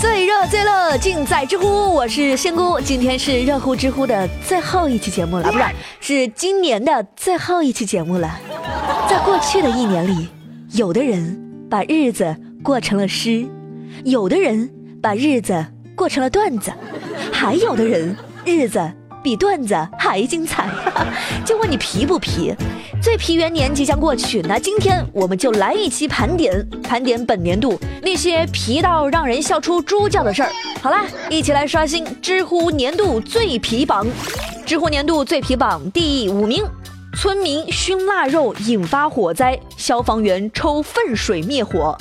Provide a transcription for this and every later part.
热最乐尽在知乎，我是仙姑。今天是热乎知乎的最后一期节目了，不是，是今年的最后一期节目了。在过去的一年里，有的人把日子过成了诗，有的人把日子过成了段子，还有的人日子。比段子还精彩，就问你皮不皮？最皮元年即将过去，那今天我们就来一期盘点，盘点本年度那些皮到让人笑出猪叫的事儿。好啦，一起来刷新知乎年度最皮榜。知乎年度最皮榜第五名：村民熏腊肉引发火灾，消防员抽粪水灭火。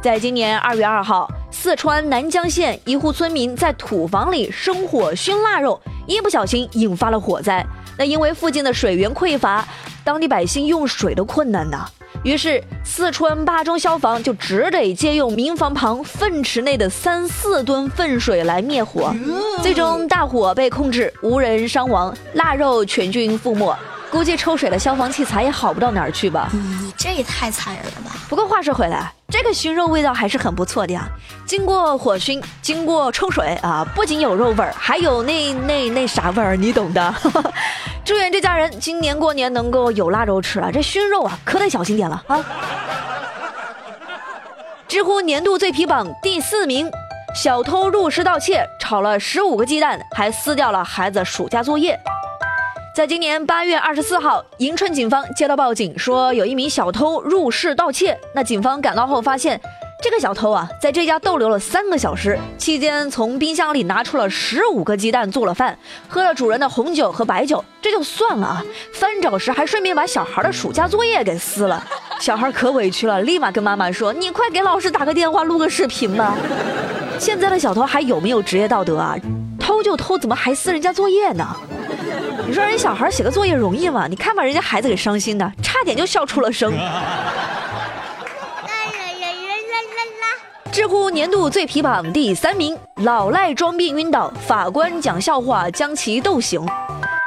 在今年二月二号，四川南江县一户村民在土房里生火熏腊肉。一不小心引发了火灾，那因为附近的水源匮乏，当地百姓用水都困难呐。于是四川巴中消防就只得借用民房旁粪池内的三四吨粪水来灭火，最终大火被控制，无人伤亡，腊肉全军覆没。估计抽水的消防器材也好不到哪儿去吧？你这也太残忍了吧！不过话说回来，这个熏肉味道还是很不错的呀。经过火熏，经过抽水啊，不仅有肉味儿，还有那那那啥味儿，你懂的。祝愿这家人今年过年能够有腊肉吃了。这熏肉啊，可得小心点了啊！知乎年度最皮榜第四名：小偷入室盗窃，炒了十五个鸡蛋，还撕掉了孩子暑假作业。在今年八月二十四号，迎春警方接到报警，说有一名小偷入室盗窃。那警方赶到后发现，这个小偷啊，在这家逗留了三个小时，期间从冰箱里拿出了十五个鸡蛋做了饭，喝了主人的红酒和白酒，这就算了啊，翻找时还顺便把小孩的暑假作业给撕了。小孩可委屈了，立马跟妈妈说：“你快给老师打个电话，录个视频吧。”现在的小偷还有没有职业道德啊？偷就偷，怎么还撕人家作业呢？你说人小孩写个作业容易吗？你看把人家孩子给伤心的，差点就笑出了声。啦啦啦啦啦！知乎年度最皮榜第三名，老赖装病晕倒，法官讲笑话将其逗醒。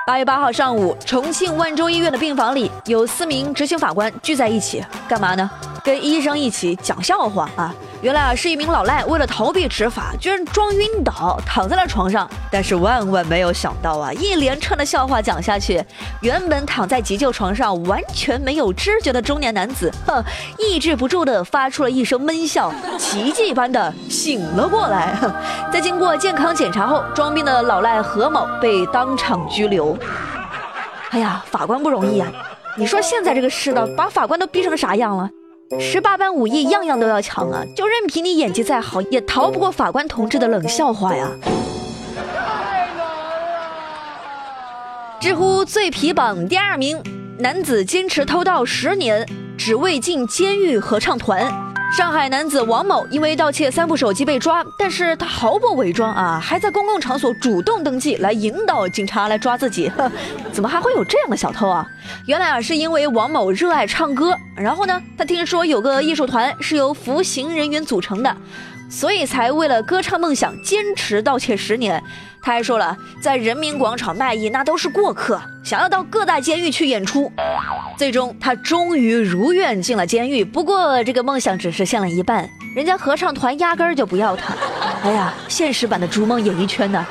八月八号上午，重庆万州医院的病房里有四名执行法官聚在一起，干嘛呢？跟医生一起讲笑话啊！原来啊，是一名老赖为了逃避执法，居然装晕倒躺在了床上。但是万万没有想到啊，一连串的笑话讲下去，原本躺在急救床上完全没有知觉的中年男子，哼，抑制不住的发出了一声闷笑，奇迹般的醒了过来。在经过健康检查后，装病的老赖何某被当场拘留。哎呀，法官不容易啊！你说现在这个世道，把法官都逼成啥样了？十八般武艺，样样都要强啊！就任凭你演技再好，也逃不过法官同志的冷笑话呀！知乎最皮榜第二名，男子坚持偷盗十年，只为进监狱合唱团。上海男子王某因为盗窃三部手机被抓，但是他毫不伪装啊，还在公共场所主动登记来引导警察来抓自己。怎么还会有这样的小偷啊？原来啊，是因为王某热爱唱歌，然后呢，他听说有个艺术团是由服刑人员组成的。所以才为了歌唱梦想坚持盗窃十年。他还说了，在人民广场卖艺那都是过客，想要到各大监狱去演出。最终他终于如愿进了监狱，不过这个梦想只实现了一半，人家合唱团压根儿就不要他。哎呀，现实版的逐梦演艺圈呢？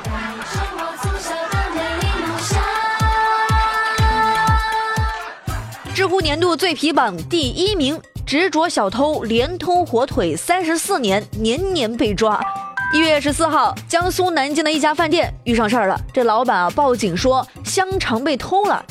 知乎年度最皮榜第一名。执着小偷连偷火腿三十四年，年年被抓。一月十四号，江苏南京的一家饭店遇上事儿了。这老板啊报警说香肠被偷了，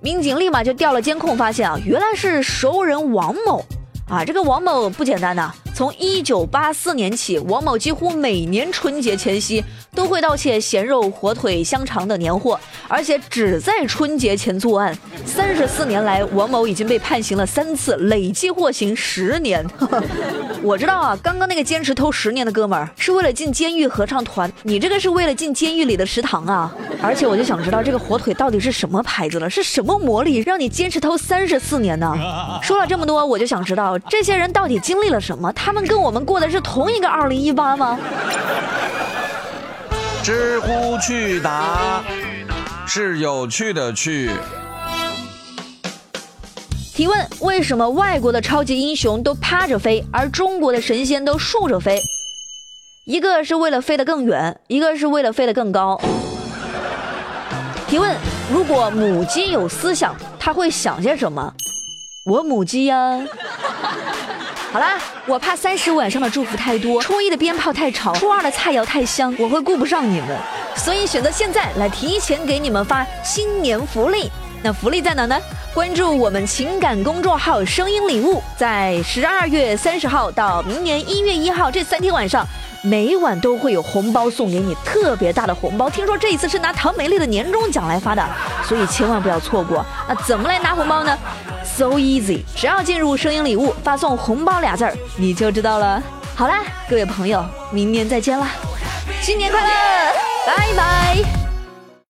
民警立马就调了监控，发现啊原来是熟人王某。啊，这个王某不简单呐！从一九八四年起，王某几乎每年春节前夕都会盗窃咸肉、火腿、香肠等年货，而且只在春节前作案。三十四年来，王某已经被判刑了三次，累计获刑十年。我知道啊，刚刚那个坚持偷十年的哥们儿是为了进监狱合唱团，你这个是为了进监狱里的食堂啊！而且我就想知道这个火腿到底是什么牌子的，是什么魔力让你坚持偷三十四年呢？说了这么多，我就想知道。这些人到底经历了什么？他们跟我们过的是同一个二零一八吗？知乎趣答是有趣的趣。提问：为什么外国的超级英雄都趴着飞，而中国的神仙都竖着飞？一个是为了飞得更远，一个是为了飞得更高。提问：如果母鸡有思想，它会想些什么？我母鸡呀。好啦，我怕三十晚上的祝福太多，初一的鞭炮太吵，初二的菜肴太香，我会顾不上你们，所以选择现在来提前给你们发新年福利。那福利在哪呢？关注我们情感公众号“声音礼物”，在十二月三十号到明年一月一号这三天晚上，每晚都会有红包送给你，特别大的红包。听说这一次是拿唐美丽的年终奖来发的，所以千万不要错过。那怎么来拿红包呢？So easy，只要进入声音礼物，发送红包俩字儿，你就知道了。好啦，各位朋友，明年再见啦，新年快乐，拜拜。